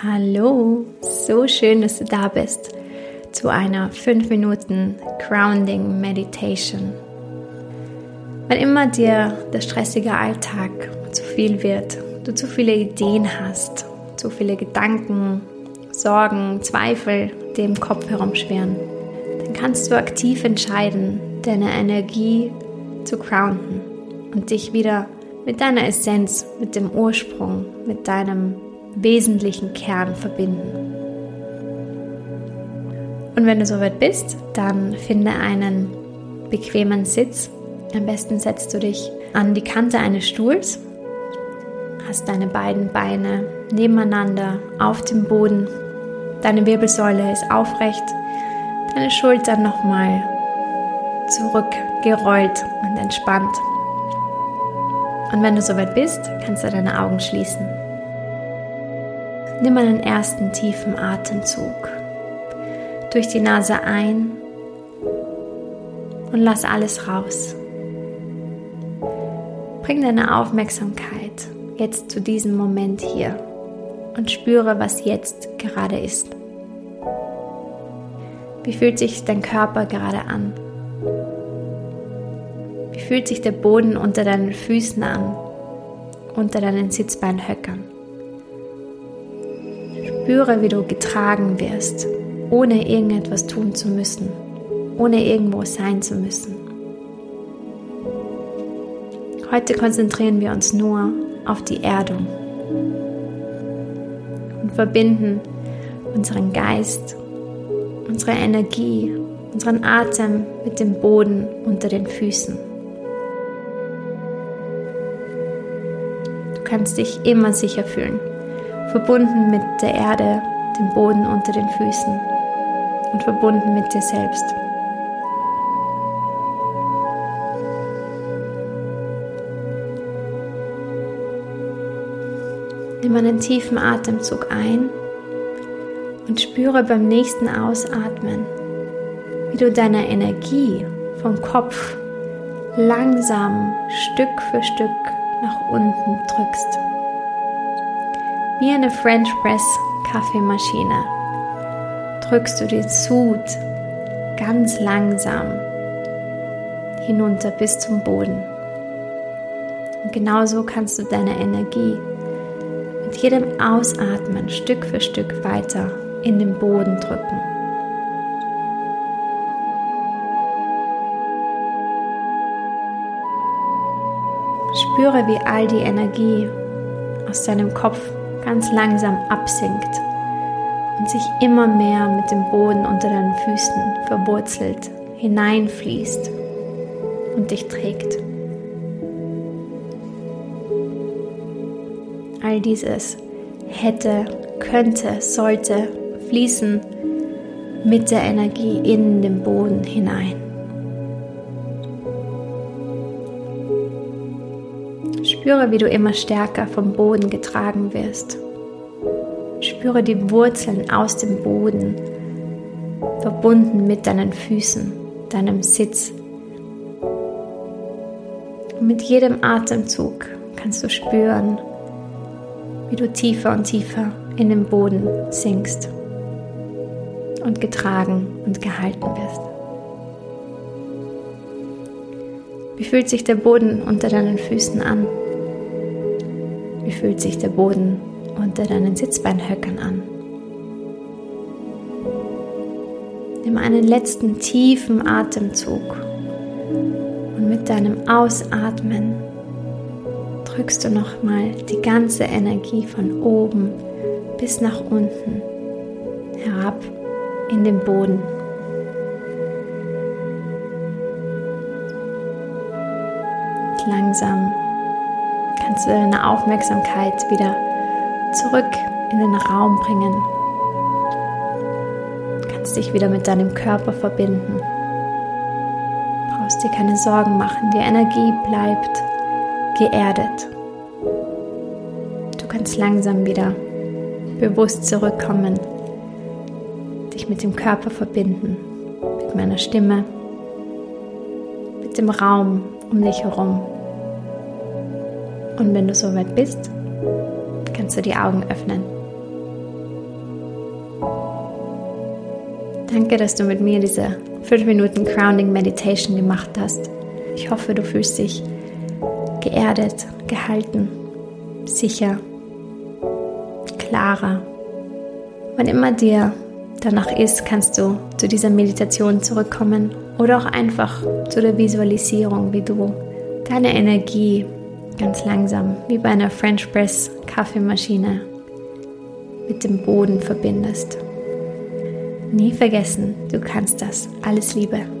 Hallo, so schön, dass du da bist zu einer 5 Minuten Grounding Meditation. Wenn immer dir der stressige Alltag zu viel wird, du zu viele Ideen hast, zu viele Gedanken, Sorgen, Zweifel, die im Kopf herumschwirren, dann kannst du aktiv entscheiden, deine Energie zu grounden und dich wieder mit deiner Essenz, mit dem Ursprung, mit deinem wesentlichen Kern verbinden. Und wenn du soweit bist, dann finde einen bequemen Sitz. Am besten setzt du dich an die Kante eines Stuhls, hast deine beiden Beine nebeneinander auf dem Boden, deine Wirbelsäule ist aufrecht, deine Schultern nochmal zurückgerollt und entspannt. Und wenn du soweit bist, kannst du deine Augen schließen. Nimm einen ersten tiefen Atemzug durch die Nase ein und lass alles raus. Bring deine Aufmerksamkeit jetzt zu diesem Moment hier und spüre, was jetzt gerade ist. Wie fühlt sich dein Körper gerade an? Wie fühlt sich der Boden unter deinen Füßen an, unter deinen Sitzbeinhöckern? Spüre, wie du getragen wirst, ohne irgendetwas tun zu müssen, ohne irgendwo sein zu müssen. Heute konzentrieren wir uns nur auf die Erdung und verbinden unseren Geist, unsere Energie, unseren Atem mit dem Boden unter den Füßen. Du kannst dich immer sicher fühlen verbunden mit der Erde, dem Boden unter den Füßen und verbunden mit dir selbst. Nimm einen tiefen Atemzug ein und spüre beim nächsten Ausatmen, wie du deine Energie vom Kopf langsam Stück für Stück nach unten drückst wie eine French Press Kaffeemaschine. Drückst du den Sud ganz langsam hinunter bis zum Boden. Und genauso kannst du deine Energie mit jedem Ausatmen Stück für Stück weiter in den Boden drücken. Spüre, wie all die Energie aus deinem Kopf ganz langsam absinkt und sich immer mehr mit dem Boden unter deinen Füßen verwurzelt, hineinfließt und dich trägt. All dieses hätte, könnte, sollte fließen mit der Energie in den Boden hinein. Spüre, wie du immer stärker vom Boden getragen wirst. Spüre die Wurzeln aus dem Boden, verbunden mit deinen Füßen, deinem Sitz. Und mit jedem Atemzug kannst du spüren, wie du tiefer und tiefer in den Boden sinkst und getragen und gehalten wirst. Wie fühlt sich der Boden unter deinen Füßen an? Wie fühlt sich der Boden unter deinen Sitzbeinhöckern an? Nimm einen letzten tiefen Atemzug und mit deinem Ausatmen drückst du nochmal die ganze Energie von oben bis nach unten herab in den Boden. langsam kannst du deine Aufmerksamkeit wieder zurück in den Raum bringen. Du kannst dich wieder mit deinem Körper verbinden. Du brauchst dir keine Sorgen machen. Die Energie bleibt geerdet. Du kannst langsam wieder bewusst zurückkommen, dich mit dem Körper verbinden, mit meiner Stimme, mit dem Raum um dich herum. Und wenn du soweit bist, kannst du die Augen öffnen. Danke, dass du mit mir diese 5 Minuten Grounding Meditation gemacht hast. Ich hoffe, du fühlst dich geerdet, gehalten, sicher, klarer. Wann immer dir danach ist, kannst du zu dieser Meditation zurückkommen oder auch einfach zu der Visualisierung, wie du deine Energie ganz langsam, wie bei einer French Press Kaffeemaschine, mit dem Boden verbindest. Nie vergessen, du kannst das. Alles Liebe.